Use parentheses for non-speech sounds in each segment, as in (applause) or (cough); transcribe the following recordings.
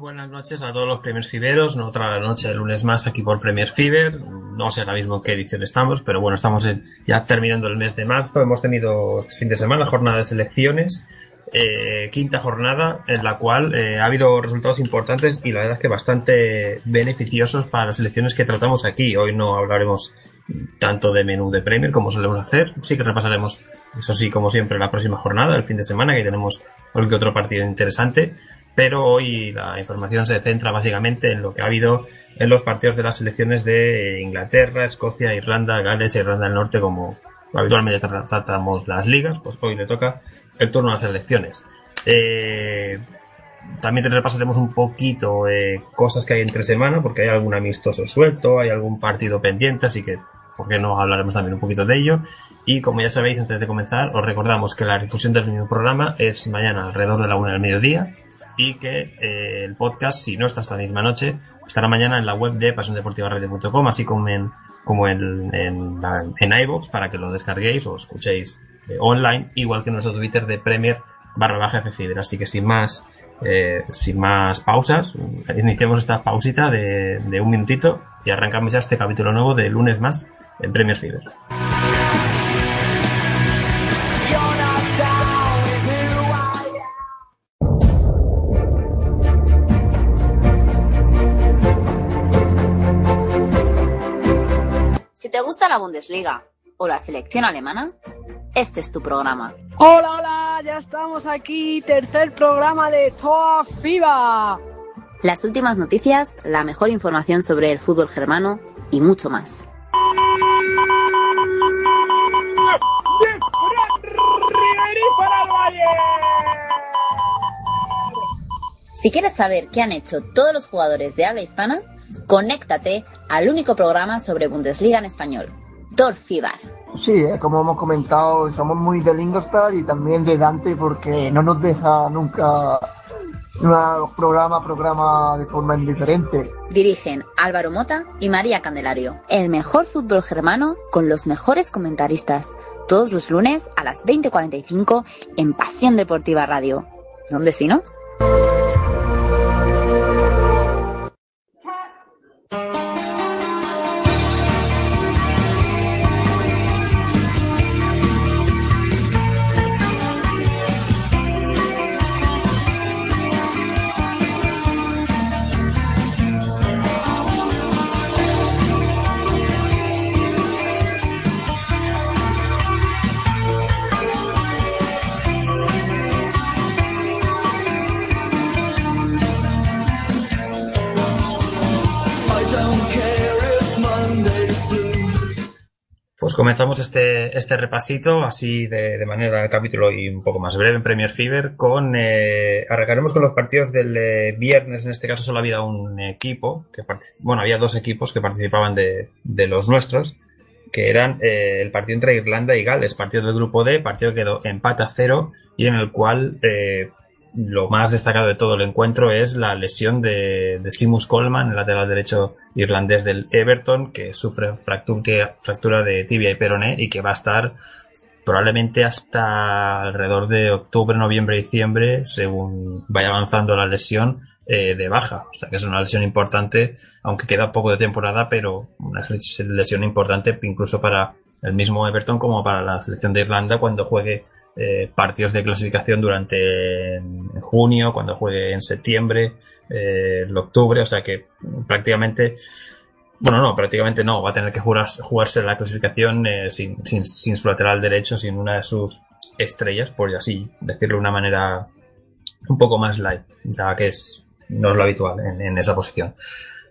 Buenas noches a todos los Premiers Fiberos. Otra noche de lunes más aquí por Premier Fiber. No sé ahora mismo en qué edición estamos, pero bueno, estamos en- ya terminando el mes de marzo. Hemos tenido fin de semana jornada de selecciones. eh, quinta jornada en la cual eh, ha habido resultados importantes y la verdad es que bastante beneficiosos para las selecciones que tratamos aquí. Hoy no hablaremos tanto de menú de Premier como solemos hacer. Sí que repasaremos, eso sí, como siempre, la próxima jornada, el fin de semana, que tenemos algún que otro partido interesante. Pero hoy la información se centra básicamente en lo que ha habido en los partidos de las selecciones de Inglaterra, Escocia, Irlanda, Gales e Irlanda del Norte, como habitualmente tra- tratamos las ligas, pues hoy le toca el turno a las selecciones. Eh, también repasaremos un poquito eh, cosas que hay entre semana, porque hay algún amistoso suelto, hay algún partido pendiente, así que, ¿por qué no hablaremos también un poquito de ello? Y como ya sabéis, antes de comenzar, os recordamos que la difusión del mismo programa es mañana alrededor de la una del mediodía y que eh, el podcast, si no está esta misma noche, estará mañana en la web de pasiondeportivaradio.com, así como en, como en, en, la- en iVoox, para que lo descarguéis o escuchéis eh, online, igual que nuestro Twitter de Premier barra baja Ffiber. Así que sin más, eh, sin más pausas, iniciamos esta pausita de, de un minutito y arrancamos ya este capítulo nuevo de lunes más en I am. Si te gusta la Bundesliga o la selección alemana, este es tu programa. Hola, hola, ya estamos aquí, tercer programa de Toa FIBA. Las últimas noticias, la mejor información sobre el fútbol germano y mucho más. Si quieres saber qué han hecho todos los jugadores de habla hispana, conéctate al único programa sobre Bundesliga en español, Tor FIBA. Sí, eh, como hemos comentado, somos muy de Lingostar y también de Dante porque no nos deja nunca una programa programa de forma indiferente. Dirigen Álvaro Mota y María Candelario. El mejor fútbol germano con los mejores comentaristas. Todos los lunes a las 20.45 en Pasión Deportiva Radio. ¿Dónde si no? Comenzamos este, este repasito así de, de manera capítulo y un poco más breve en Premier Fever con eh, arrancaremos con los partidos del eh, viernes en este caso solo había un equipo que bueno había dos equipos que participaban de, de los nuestros que eran eh, el partido entre Irlanda y Gales partido del grupo D partido que quedó empate a cero y en el cual eh, lo más destacado de todo el encuentro es la lesión de, de Seamus Coleman, el lateral derecho irlandés del Everton, que sufre fractura de tibia y peroné y que va a estar probablemente hasta alrededor de octubre, noviembre, diciembre, según vaya avanzando la lesión, eh, de baja. O sea que es una lesión importante, aunque queda poco de temporada, pero una lesión importante incluso para el mismo Everton como para la selección de Irlanda cuando juegue eh, partidos de clasificación durante junio, cuando juegue en septiembre, eh, octubre, o sea que prácticamente, bueno, no, prácticamente no, va a tener que jugar, jugarse la clasificación eh, sin, sin, sin su lateral derecho, sin una de sus estrellas, por así decirlo de una manera un poco más light, ya que es, no es lo habitual en esa posición.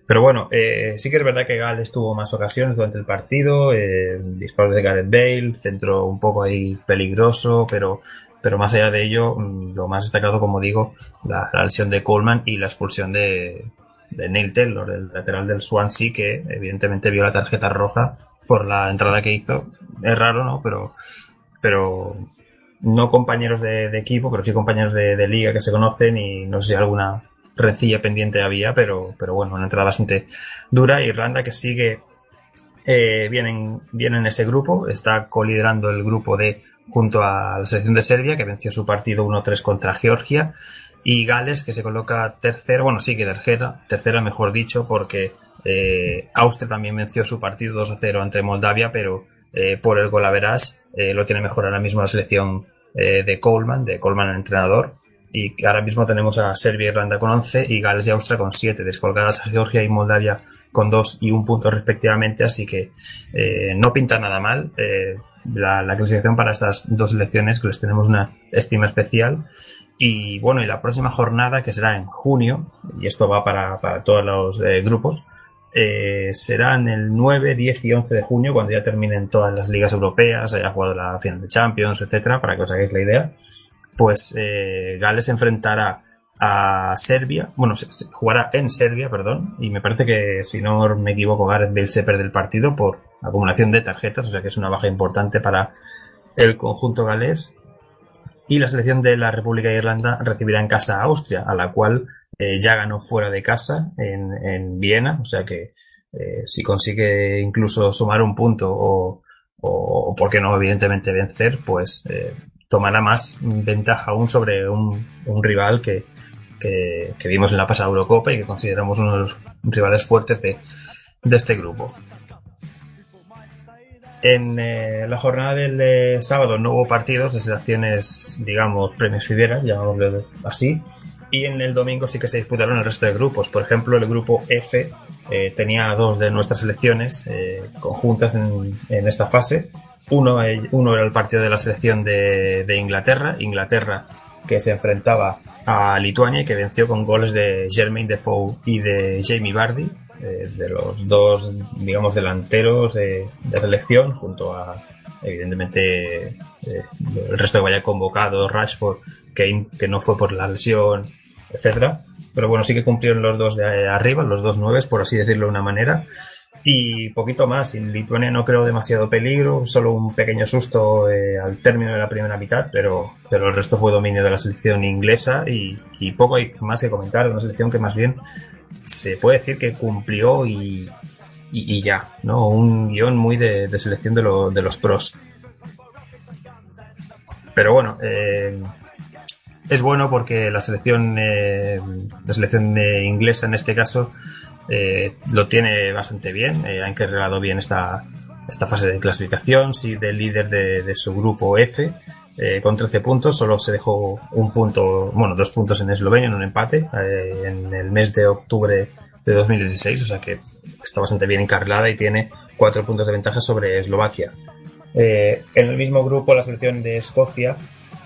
Pero bueno, eh, sí que es verdad que Gales tuvo más ocasiones durante el partido, eh, disparos de Gareth Bale, centro un poco ahí peligroso, pero, pero más allá de ello, mm, lo más destacado, como digo, la, lesión de Coleman y la expulsión de, de Neil Taylor, el lateral del Swansea, que evidentemente vio la tarjeta roja por la entrada que hizo. Es raro, ¿no? Pero, pero no compañeros de, de equipo, pero sí compañeros de, de liga que se conocen y no sé si alguna rencilla pendiente había, pero, pero bueno, una entrada bastante dura. Irlanda que sigue eh, bien, en, bien en ese grupo, está coliderando el grupo de junto a la selección de Serbia, que venció su partido 1-3 contra Georgia, y Gales, que se coloca tercera, bueno, sí que tercera, tercera mejor dicho, porque eh, Austria también venció su partido 2-0 ante Moldavia, pero eh, por el gol a verás, eh, lo tiene mejor ahora mismo la selección eh, de Coleman, de Coleman el entrenador, y que ahora mismo tenemos a Serbia e Irlanda con 11 y Gales y Austria con 7, descolgadas a Georgia y Moldavia con 2 y un punto respectivamente, así que eh, no pinta nada mal eh, la, la, clasificación para estas dos selecciones, que les tenemos una estima especial. Y bueno, y la próxima jornada, que será en junio, y esto va para, para todos los eh, grupos, eh, serán el 9, 10 y 11 de junio, cuando ya terminen todas las ligas europeas, haya jugado la final de Champions, etcétera, para que os hagáis la idea pues eh, Gales enfrentará a Serbia, bueno, jugará en Serbia, perdón, y me parece que si no me equivoco Gareth Bale se pierde el partido por acumulación de tarjetas, o sea que es una baja importante para el conjunto galés. Y la selección de la República de Irlanda recibirá en casa a Austria, a la cual eh, ya ganó fuera de casa en, en Viena, o sea que eh, si consigue incluso sumar un punto o, o, o por qué no, evidentemente vencer, pues eh, tomará más ventaja aún sobre un, rival que, que, vimos en la pasada Eurocopa y que consideramos uno de los rivales fuertes de, de este grupo. En eh, la jornada del de sábado no hubo partidos de selecciones, digamos, premios fideras, llamémoslo así, y en el domingo sí que se disputaron el resto de grupos. Por ejemplo, el grupo F eh, tenía dos de nuestras selecciones eh, conjuntas en, en, esta fase. Uno, uno, era el partido de la selección de, de, Inglaterra, Inglaterra que se enfrentaba a Lituania y que venció con goles de Jermaine Defoe y de Jamie Vardy, eh, de los dos, digamos, delanteros de, de selección, junto a, evidentemente, eh, el resto que vaya convocado, Rashford, Kane, que no fue por la lesión, etcétera. Pero bueno, sí que cumplieron los dos de arriba, los dos nueves, por así decirlo de una manera. Y poquito más. En Lituania no creo demasiado peligro, solo un pequeño susto eh, al término de la primera mitad, pero, pero el resto fue dominio de la selección inglesa y, poco hay más que comentar. Una selección que más bien se puede decir que cumplió y, y, ya, ¿no? Un guion muy de, de selección de, lo, de, los pros. Pero bueno, eh, es bueno porque la selección, eh, la selección eh, inglesa en este caso, eh, lo tiene bastante bien, eh, ha encargado bien esta, esta fase de clasificación, sí, del líder de, su grupo F, eh, con 13 puntos, solo se dejó un punto, bueno, dos puntos en Eslovenia en un empate, en el mes de octubre de 2016, o sea que está bastante bien encarrilada y tiene cuatro puntos de ventaja sobre Eslovaquia. En el mismo grupo, la selección de Escocia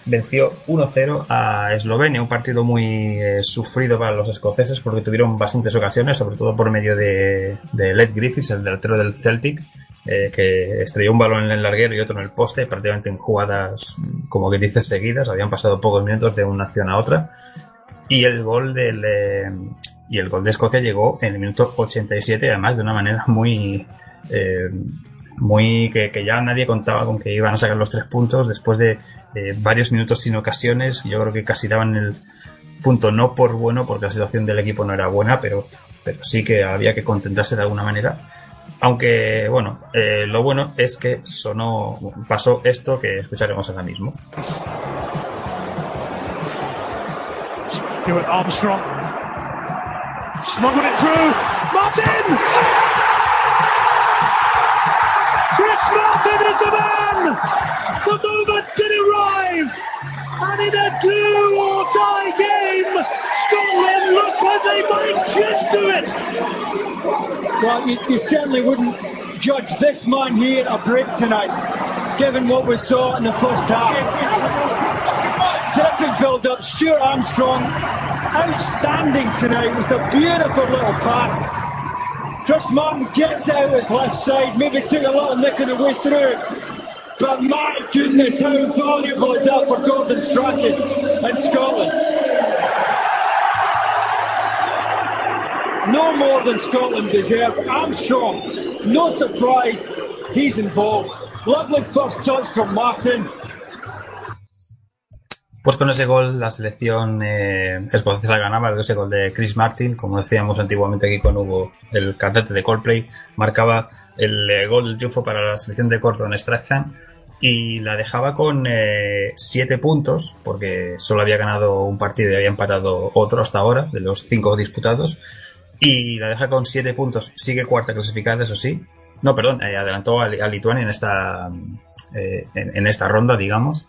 venció 1-0 a Eslovenia, un partido muy eh, sufrido para los escoceses porque tuvieron bastantes ocasiones, sobre todo por medio de, de Led Griffiths, el delantero del Celtic, eh, que estrelló un balón en el larguero y otro en el poste, prácticamente en jugadas, como que dices, seguidas, habían pasado pocos minutos de una acción a otra. Y el gol del, eh, y el gol de Escocia llegó en el minuto 87, además de una manera muy, muy que, que, ya nadie contaba con que iban a sacar los tres puntos después de, varios minutos sin ocasiones. Yo creo que casi daban el punto no por bueno, porque la situación del equipo no era buena, pero, pero sí que había que contentarse de alguna manera. Aunque, bueno, eh, lo bueno es que sonó, pasó esto que escucharemos ahora mismo. Armstrong. Smuggled it through. Martin! Chris Martin is the man! The moment did arrive! And in a do or die game, Scotland look like they might just do it! Well, you, you certainly wouldn't judge this man here a break tonight, given what we saw in the first half. Terrific build up. Stuart Armstrong, outstanding tonight with a beautiful little pass. Chris Martin gets out his left side, maybe took a little nick on the way through. But my goodness, how valuable is that for Gordon Strachan in Scotland? No more than Scotland deserve. Armstrong, no surprise, he's involved. Lovely first touch from Martin. Pues con ese gol la selección eh, escocesa ganaba, ese gol de Chris Martin, como decíamos antiguamente aquí con Hugo, el cantante de Coldplay, marcaba el eh, gol del triunfo para la selección de Gordon Strachan y la dejaba con 7 eh, puntos, porque solo había ganado un partido y había empatado otro hasta ahora, de los 5 disputados, y la deja con 7 puntos, sigue cuarta clasificada, eso sí. No, perdón, adelantó a, Lituania en esta, en, en esta ronda, digamos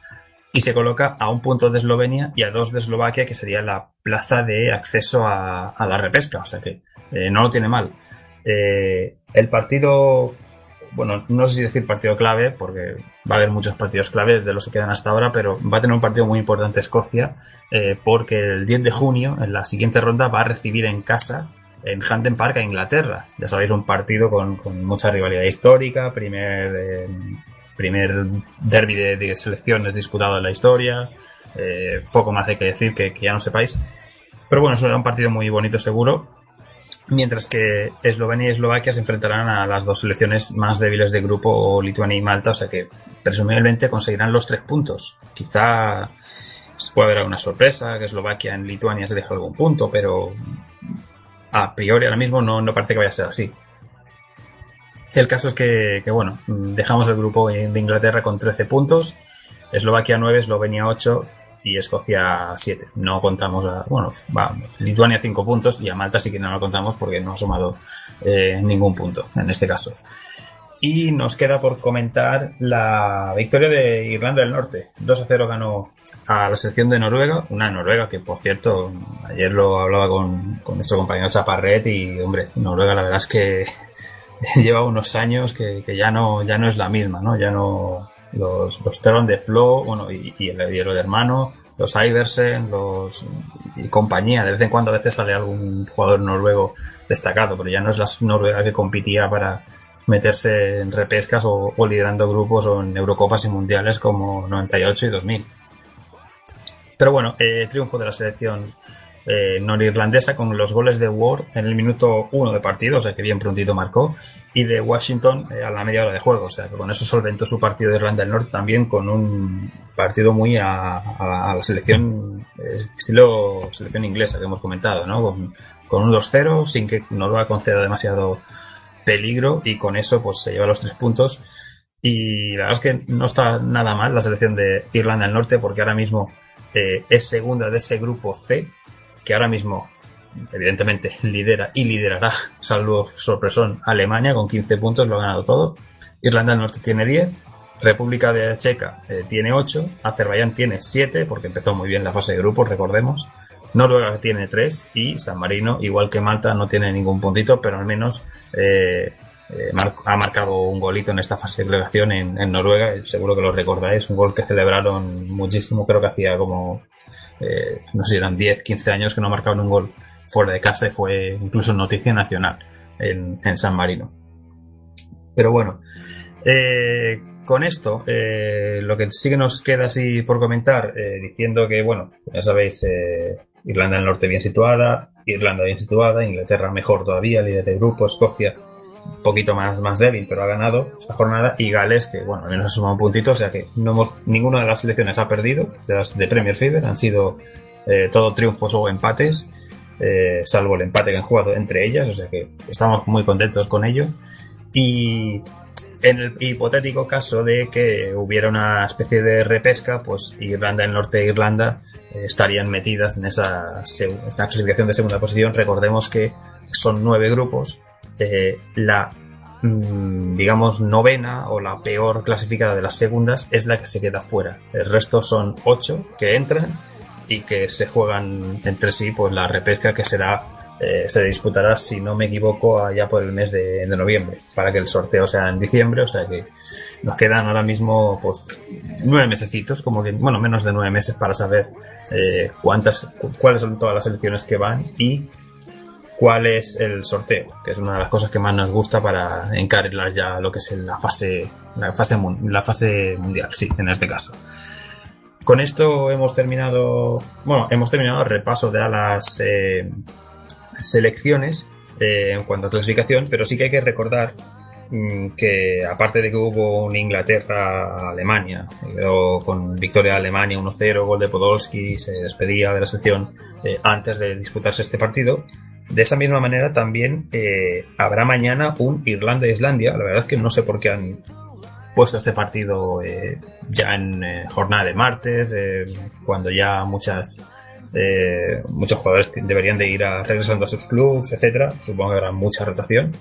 y se coloca a un punto de Eslovenia y a dos de Eslovaquia, que sería la plaza de acceso a, la repesca. O sea que eh, no lo tiene mal. Eh, el partido, bueno, no sé si decir partido clave, porque va a haber muchos partidos clave de los que quedan hasta ahora, pero va a tener un partido muy importante Escocia, eh, porque el 10 de junio, en la siguiente ronda, va a recibir en casa en Hampden Park a Inglaterra. Ya sabéis, un partido con, con mucha rivalidad histórica, primer primer derby de, selecciones disputado en la historia. Eh, poco más hay que decir que, ya no sepáis. Pero bueno, será un partido muy bonito seguro. Mientras que Eslovenia y Eslovaquia se enfrentarán a las dos selecciones más débiles de grupo, Lituania y Malta, o sea que presumiblemente conseguirán los tres puntos. Quizá puede haber alguna sorpresa, que Eslovaquia en Lituania se deje algún punto, pero a priori ahora mismo no, no parece que vaya a ser así. El caso es que, bueno, dejamos el grupo de Inglaterra con 13 puntos, Eslovaquia 9, Eslovenia 8 y Escocia 7. No contamos a, bueno, va, Lituania 5 puntos y a Malta sí que no lo contamos porque no ha sumado eh, ningún punto en este caso. Y nos queda por comentar la victoria de Irlanda del Norte. 2 a 0 ganó a la selección de Noruega, una Noruega que por cierto, ayer lo hablaba con, con nuestro compañero Chaparret y hombre, Noruega la verdad es que (laughs) lleva unos años que, ya no ya no es la misma, ¿no? Ya no los, los de Flo, bueno, y, y, el, y el hermano, los Iversen, los y compañía. De vez en cuando a veces sale algún jugador noruego destacado, pero ya no es la Noruega que competía para meterse en repescas o, liderando grupos o en Eurocopas y Mundiales como 98 y 2000. Pero bueno, eh, triunfo de la selección eh, norirlandesa con los goles de Ward en el minuto 1 de partido, o sea que bien prontito marcó, y de Washington eh, a la media hora de juego, o sea que con eso solventó su partido de Irlanda del Norte también con un partido muy a, la selección, eh, estilo selección inglesa que hemos comentado, ¿no? Con, un 2-0, sin que Noruega conceda demasiado peligro y con eso pues se lleva los tres puntos. Y la verdad es que no está nada mal la selección de Irlanda del Norte porque ahora mismo es segunda de ese grupo C que ahora mismo, evidentemente, (laughs) lidera y liderará, salvo sorpresón, Alemania con 15 puntos, lo ha ganado todo. Irlanda del Norte tiene 10, República de Checa eh, tiene 8, Azerbaiyán tiene 7, porque empezó muy bien la fase de grupos, recordemos. Noruega tiene 3 y San Marino, igual que Malta, no tiene ningún puntito, pero al menos eh, eh, ha marcado un golito en esta fase de delegación en, Noruega, seguro que lo recordáis, un gol que celebraron muchísimo, creo que hacía como eh, no sé eran 10, 15 años que no marcaban un gol fuera de casa y fue incluso noticia nacional en, San Marino. Pero bueno, eh, con esto, lo que sí que nos queda así por comentar, diciendo que, bueno, ya sabéis, Irlanda del Norte bien situada, Irlanda bien situada, Inglaterra mejor todavía, líder de grupo, Escocia un poquito más, más débil, pero ha ganado esta jornada. Y Gales, que bueno, al menos ha sumado un puntito, o sea que no hemos, ninguna de las selecciones ha perdido, de las de Premier Fever, han sido eh, todo triunfos o empates, eh, salvo el empate que han jugado entre ellas, o sea que estamos muy contentos con ello. Y en el hipotético caso de que hubiera una especie de repesca, pues Irlanda del Norte e Irlanda eh, estarían metidas en esa, esa clasificación de segunda posición. Recordemos que son nueve grupos eh, la mm, digamos novena o la peor clasificada de las segundas es la que se queda fuera. El resto son ocho que entran y que se juegan entre sí pues la repesca que será eh, se disputará si no me equivoco allá por el mes de, noviembre para que el sorteo sea en diciembre o sea que nos quedan ahora mismo pues nueve mesecitos como que bueno menos de nueve meses para saber eh, cuántas cuáles son todas las elecciones que van y cuál es el sorteo, que es una de las cosas que más nos gusta para encarar ya lo que es la fase, la fase, la fase mundial, sí, en este caso. Con esto hemos terminado, bueno, hemos terminado el repaso de las eh, selecciones eh, en cuanto a clasificación, pero sí que hay que recordar mm, que aparte de que hubo un Inglaterra-Alemania, con victoria de Alemania 1-0, gol de Podolski, se despedía de la selección eh, antes de disputarse este partido, de esa misma manera también eh, habrá mañana un Irlanda-Islandia. La verdad es que no sé por qué han puesto este partido eh, ya en eh, jornada de martes, cuando ya muchas muchos jugadores deberían de ir a, regresando a sus clubes, etcétera. Supongo que habrá mucha rotación.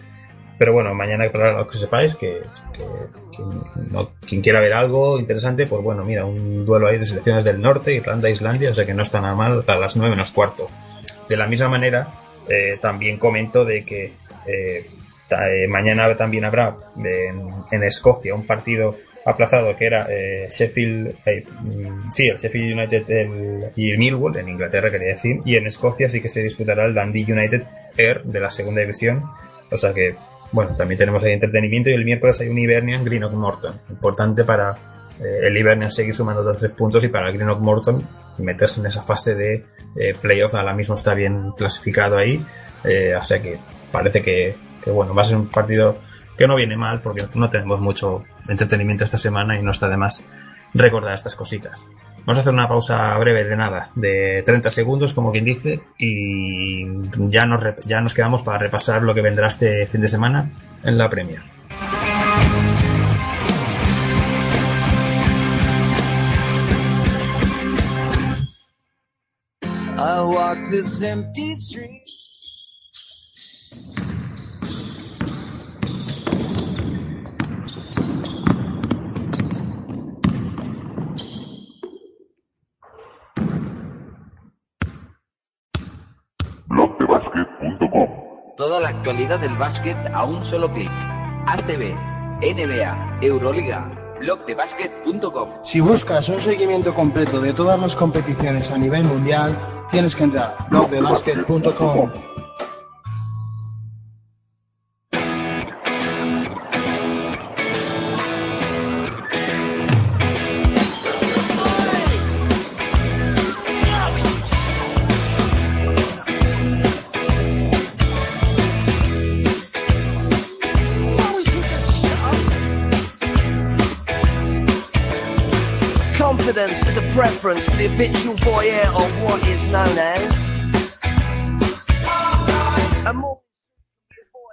Pero bueno, mañana para los que sepáis que, quien quiera ver algo interesante, pues bueno, mira, un duelo ahí de selecciones del norte, Irlanda-Islandia, o sea que no está nada mal a las 9 menos cuarto. De la misma manera, eh, también comento de que eh, eh, mañana también habrá en, Escocia un partido aplazado que era Sheffield, mm, sí, el Sheffield United y el Millwall, en Inglaterra quería decir, y en Escocia sí que se disputará el Dundee United Air de la segunda división, o sea que, bueno, también tenemos ahí entretenimiento y el miércoles hay un Hibernian Greenock Morton, importante para el Hibernian seguir sumando dos tres puntos y para el Greenock Morton meterse en esa fase de eh, playoff. Ahora mismo está bien clasificado ahí. Eh, o sea que parece que, bueno, va a ser un partido que no viene mal porque no tenemos mucho entretenimiento esta semana y no está de más recordar estas cositas. Vamos a hacer una pausa breve de nada, de 30 segundos, como quien dice, y ya nos, ya nos quedamos para repasar lo que vendrá este fin de semana en la Premier. I walk this empty street. Toda la actualidad del básquet a un solo clic. ACB, NBA, Euroliga, blogdebasket.com. Si buscas un seguimiento completo de todas las competiciones a nivel mundial, tienes que entrar blogdebasket.com. a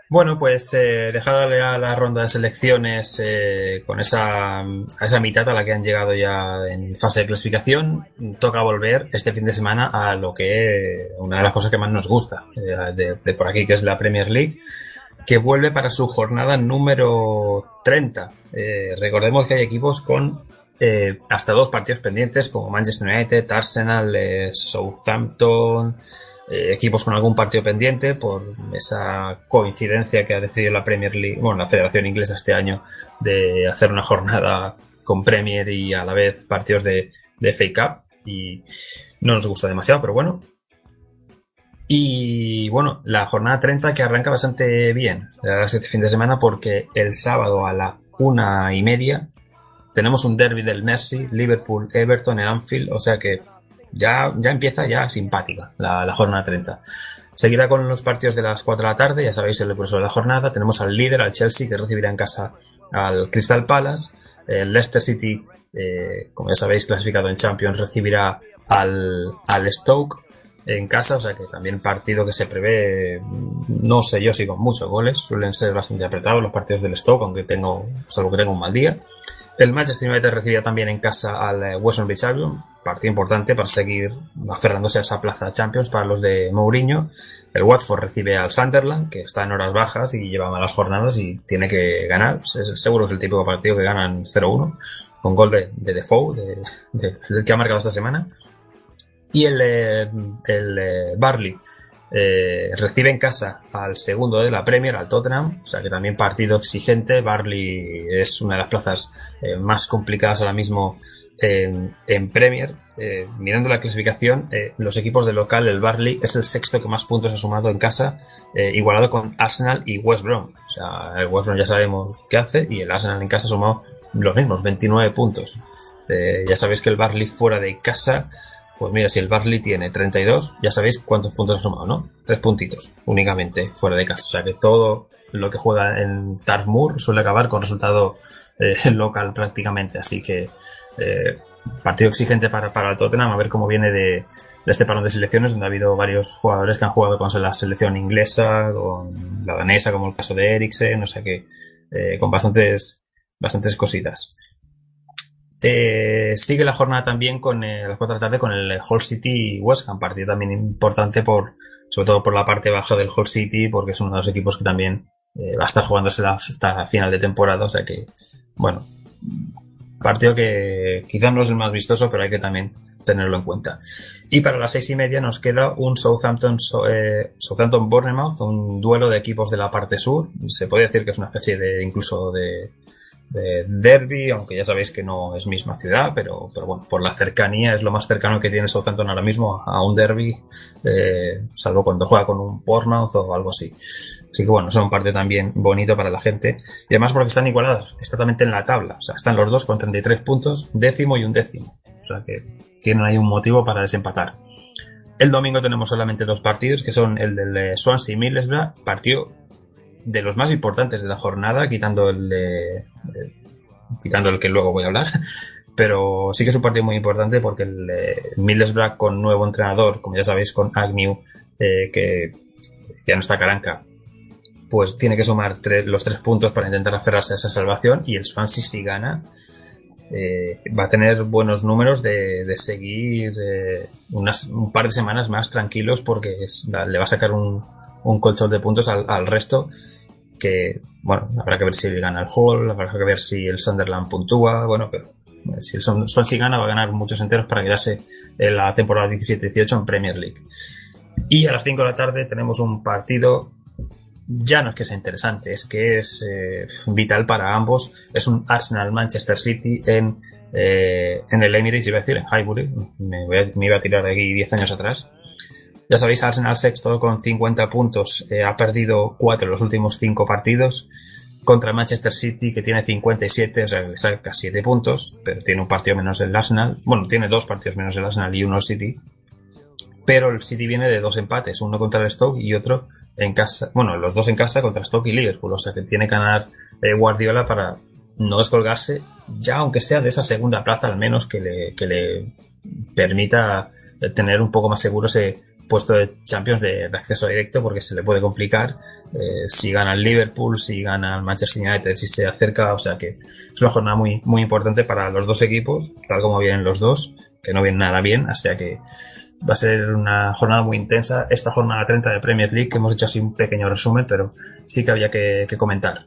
Bueno, pues eh, ya la ronda de selecciones eh, con esa, a esa mitad a la que han llegado ya en fase de clasificación, toca volver este fin de semana a lo que una de las cosas que más nos gusta eh, de, de por aquí, que es la Premier League, que vuelve para su jornada número 30. Eh, recordemos que hay equipos con eh, hasta dos partidos pendientes como Manchester United, Arsenal, eh, Southampton, eh, equipos con algún partido pendiente por esa coincidencia que ha decidido la Premier League, bueno, la Federación Inglesa este año de hacer una jornada con Premier y a la vez partidos de, de FA Cup y no nos gusta demasiado, pero bueno. Y bueno, la jornada 30 que arranca bastante bien, este fin de semana porque el sábado a la una y media tenemos un derby del Mercy, Liverpool, Everton en Anfield, o sea que ya, ya empieza ya simpática la, la jornada 30. Seguirá con los partidos de las 4 de la tarde, ya sabéis el curso de la jornada. Tenemos al líder, al Chelsea, que recibirá en casa al Crystal Palace. El Leicester City, eh, como ya sabéis, clasificado en Champions, recibirá al, al Stoke en casa, o sea que también partido que se prevé, no sé yo si con muchos goles, suelen ser bastante apretados los partidos del Stoke, aunque tengo, salvo que tengo un mal día. El Manchester United recibía también en casa al eh, West Bromwich Albion, partido importante para seguir aferrándose a esa plaza Champions para los de Mourinho. El Watford recibe al Sunderland, que está en horas bajas y lleva malas jornadas y tiene que ganar. seguro es el típico partido que ganan 0-1, con gol de, de Defoe, de, de, del que ha marcado esta semana. Y el, eh, el eh, Barley eh, recibe en casa al segundo de la Premier, al Tottenham, o sea que también partido exigente. Barley es una de las plazas eh, más complicadas ahora mismo en, Premier, eh, mirando la clasificación, los equipos de local, el Barley es el sexto que más puntos ha sumado en casa, igualado con Arsenal y West Brom. O sea, el West Brom ya sabemos qué hace y el Arsenal en casa ha sumado los mismos, 29 puntos. Ya sabéis que el Barley fuera de casa, pues mira, si el Barley tiene 32, ya sabéis cuántos puntos ha sumado, ¿no? Tres puntitos únicamente fuera de casa. O sea que todo lo que juega en Tarmoor suele acabar con resultado eh, (laughs) local prácticamente. Así que eh, partido exigente para, para el Tottenham, a ver cómo viene de, de este parón de selecciones, donde ha habido varios jugadores que han jugado con la selección inglesa, con la danesa, como el caso de Eriksen, o sea que eh, con bastantes, bastantes cositas. Eh, sigue la jornada también con eh, a las 4 de la tarde con el Hull City West Ham, partido también importante por, sobre todo por la parte baja del Hull City, porque es uno de los equipos que también eh, va a estar jugándose la, hasta final de temporada, o sea que, bueno, partido que quizás no es el más vistoso, pero hay que también tenerlo en cuenta. Y para las seis y media nos queda un Southampton, eh, Southampton Bournemouth, un duelo de equipos de la parte sur. Se puede decir que es una especie de incluso de, de derby, aunque ya sabéis que no es misma ciudad, pero, pero bueno, por la cercanía es lo más cercano que tiene Southampton ahora mismo a un derby, eh, salvo cuando juega con un Bournemouth o algo así. Así que bueno, es un partido también bonito para la gente. Y además porque están igualados exactamente en la tabla. O sea, están los dos con 33 puntos, décimo y un décimo. O sea que tienen ahí un motivo para desempatar. El domingo tenemos solamente dos partidos, que son el del Swansea y Middlesbrough, partido de los más importantes de la jornada, quitando el de, de, quitando el que luego voy a hablar. (laughs) Pero sí que es un partido muy importante porque el, eh, Middlesbrough con nuevo entrenador, como ya sabéis, con Agnew, eh, que ya no está Caranca, pues tiene que sumar tres, los tres puntos para intentar aferrarse a esa salvación y el Swansea si gana eh, va a tener buenos números de, de seguir eh, unas, un par de semanas más tranquilos porque le va a sacar un, un colchón de puntos al, resto que, bueno, habrá que ver si gana el Hall, habrá que ver si el Sunderland puntúa, bueno, pero eh, si el Swansea gana va a ganar muchos enteros para quedarse en la temporada 17-18 en Premier League. Y a las 5 de la tarde tenemos un partido ya no es que sea interesante, es que es eh, vital para ambos. Es un Arsenal-Manchester City en, eh, en el Emirates, iba a decir, en Highbury. Me, voy a, me iba a tirar de aquí 10 años atrás. Ya sabéis, Arsenal sexto con 50 puntos, eh, ha perdido 4 en los últimos 5 partidos. Contra Manchester City, que tiene 57, o sea, le saca 7 puntos, pero tiene un partido menos el Arsenal. Bueno, tiene dos partidos menos el Arsenal y uno el City. Pero el City viene de dos empates, uno contra el Stoke y otro en casa, bueno, los dos en casa contra Stoke y Liverpool, o sea que tiene que ganar eh, Guardiola para no descolgarse, ya aunque sea de esa segunda plaza al menos que le, que le permita tener un poco más seguro ese puesto de Champions de, acceso directo porque se le puede complicar eh, si gana el Liverpool, si gana el Manchester United, si se acerca, o sea que es una jornada muy, muy importante para los dos equipos, tal como vienen los dos, que no vienen nada bien, hasta que va a ser una jornada muy intensa. Esta jornada 30 de Premier League, que hemos hecho así un pequeño resumen, pero sí que había que, que comentar.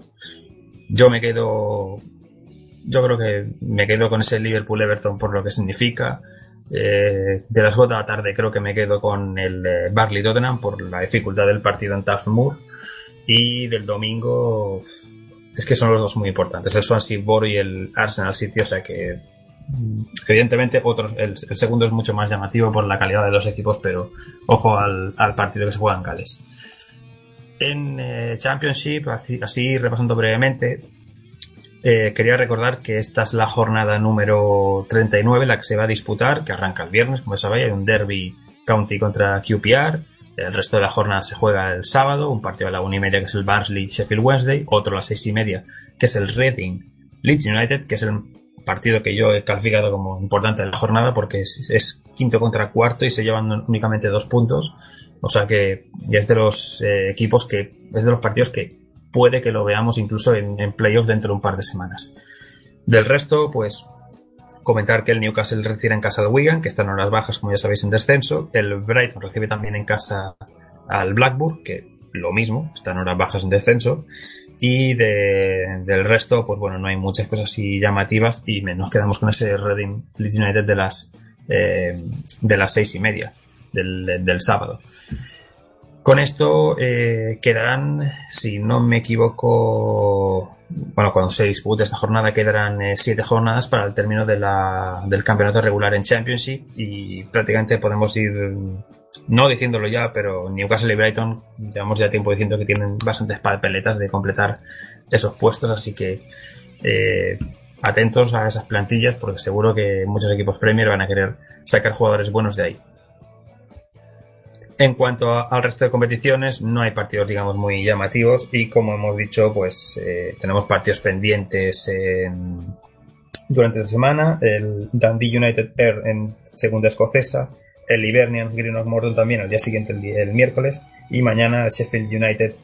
Yo me quedo, yo creo que me quedo con ese Liverpool Everton por lo que significa. Eh, de las 4 de la tarde creo que me quedo con el eh, Barley Tottenham por la dificultad del partido en Turf Moor. Y del domingo, es que son los dos muy importantes, el Swansea Boro y el Arsenal City, o sea que evidentemente otros el, segundo es mucho más llamativo por la calidad de los equipos pero ojo al, partido que se juega en Gales en eh, Championship así, repasando brevemente eh, quería recordar que esta es la jornada número 39 la que se va a disputar que arranca el viernes como sabéis hay un derby county contra QPR el resto de la jornada se juega el sábado un partido a la una y media que es el Barnsley Sheffield Wednesday otro a las seis y media que es el Reading Leeds United que es el partido que yo he calificado como importante de la jornada porque es, quinto contra cuarto y se llevan únicamente dos puntos. O sea que ya es de los eh, equipos que, es de los partidos que puede que lo veamos incluso en, en playoff dentro de un par de semanas. Del resto, pues comentar que el Newcastle recibe en casa al Wigan, que está en horas bajas, como ya sabéis, en descenso. El Brighton recibe también en casa al Blackburn, que lo mismo, está en horas bajas en descenso. Y de, del resto, pues bueno, no hay muchas cosas así llamativas y nos quedamos con ese Reading Leeds United de las, eh, de las seis y media del, del sábado. Con esto eh, quedarán, si no me equivoco, bueno, cuando se dispute esta jornada quedarán eh, siete jornadas para el término de la, del campeonato regular en Championship y prácticamente podemos ir, no diciéndolo ya, pero Newcastle y Brighton llevamos ya tiempo diciendo que tienen bastantes papeletas de completar esos puestos, así que eh, atentos a esas plantillas porque seguro que muchos equipos Premier van a querer sacar jugadores buenos de ahí. En cuanto al resto de competiciones, no hay partidos, digamos, muy llamativos y como hemos dicho, pues eh, tenemos partidos pendientes en- durante la semana. El Dundee United Air en segunda escocesa, el Hibernian Greenock Morton también al día siguiente, el, el miércoles, y mañana el Sheffield United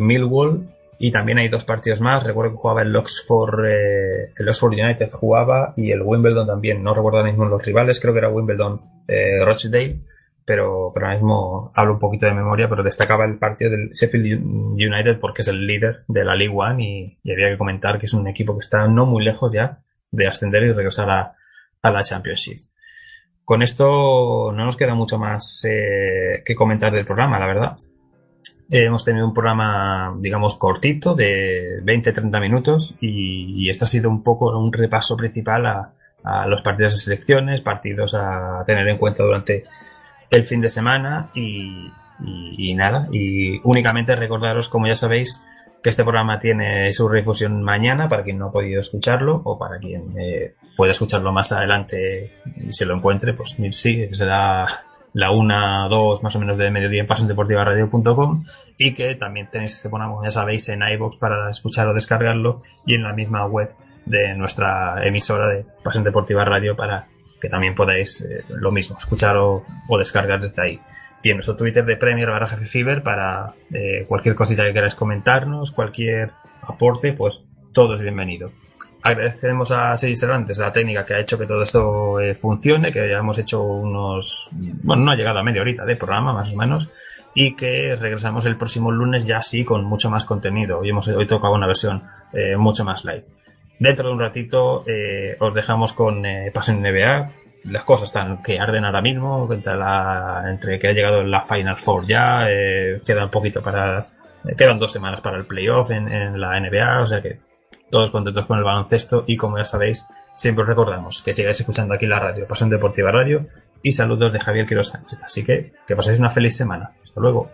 Millwall. Y también hay dos partidos más. Recuerdo que jugaba el Oxford, eh, el Oxford United jugaba y el Wimbledon también. No recuerdo ahora mismo los rivales, creo que era Wimbledon eh, Rochdale pero, pero ahora mismo hablo un poquito de memoria, pero destacaba el partido del Sheffield United porque es el líder de la League One y, había que comentar que es un equipo que está no muy lejos ya de ascender y regresar a, a la Championship. Con esto no nos queda mucho más eh, que comentar del programa, la verdad. Hemos tenido un programa, digamos, cortito de 20-30 minutos y, y este ha sido un poco un repaso principal a los partidos de selecciones, partidos a tener en cuenta durante el fin de semana y, nada. Y únicamente recordaros, como ya sabéis, que este programa tiene su refusión mañana para quien no ha podido escucharlo o para quien eh, pueda escucharlo más adelante y se lo encuentre, pues sí, será la una, dos más o menos de mediodía en pasiondeportivaradio.com y que también tenéis este programa, ya sabéis, en iVoox para escuchar o descargarlo y en la misma web de nuestra emisora de Pasión Deportiva Radio para que también podáis eh, lo mismo, escuchar o, descargar desde ahí. Y en nuestro Twitter de Premier barra Jefe para eh, cualquier cosita que queráis comentarnos, cualquier aporte, pues todo es bienvenido. Agradecemos a Sergi Cervantes la técnica que ha hecho que todo esto eh, funcione, que ya hemos hecho unos, bueno, no ha llegado a media horita de programa más o menos, y que regresamos el próximo lunes ya sí con mucho más contenido. Hoy hemos hoy tocado una versión mucho más light. Dentro de un ratito eh, os dejamos con eh, Pasión NBA. Las cosas están que arden ahora mismo, entre, que ha llegado la Final Four ya, eh, queda un poquito para, eh, quedan dos semanas para el playoff en, en la NBA, o sea que todos contentos con el baloncesto y como ya sabéis, siempre os recordamos que sigáis escuchando aquí la radio, Pasión Deportiva Radio y saludos de Javier Quiroz Sánchez. Así que que paséis una feliz semana. Hasta luego.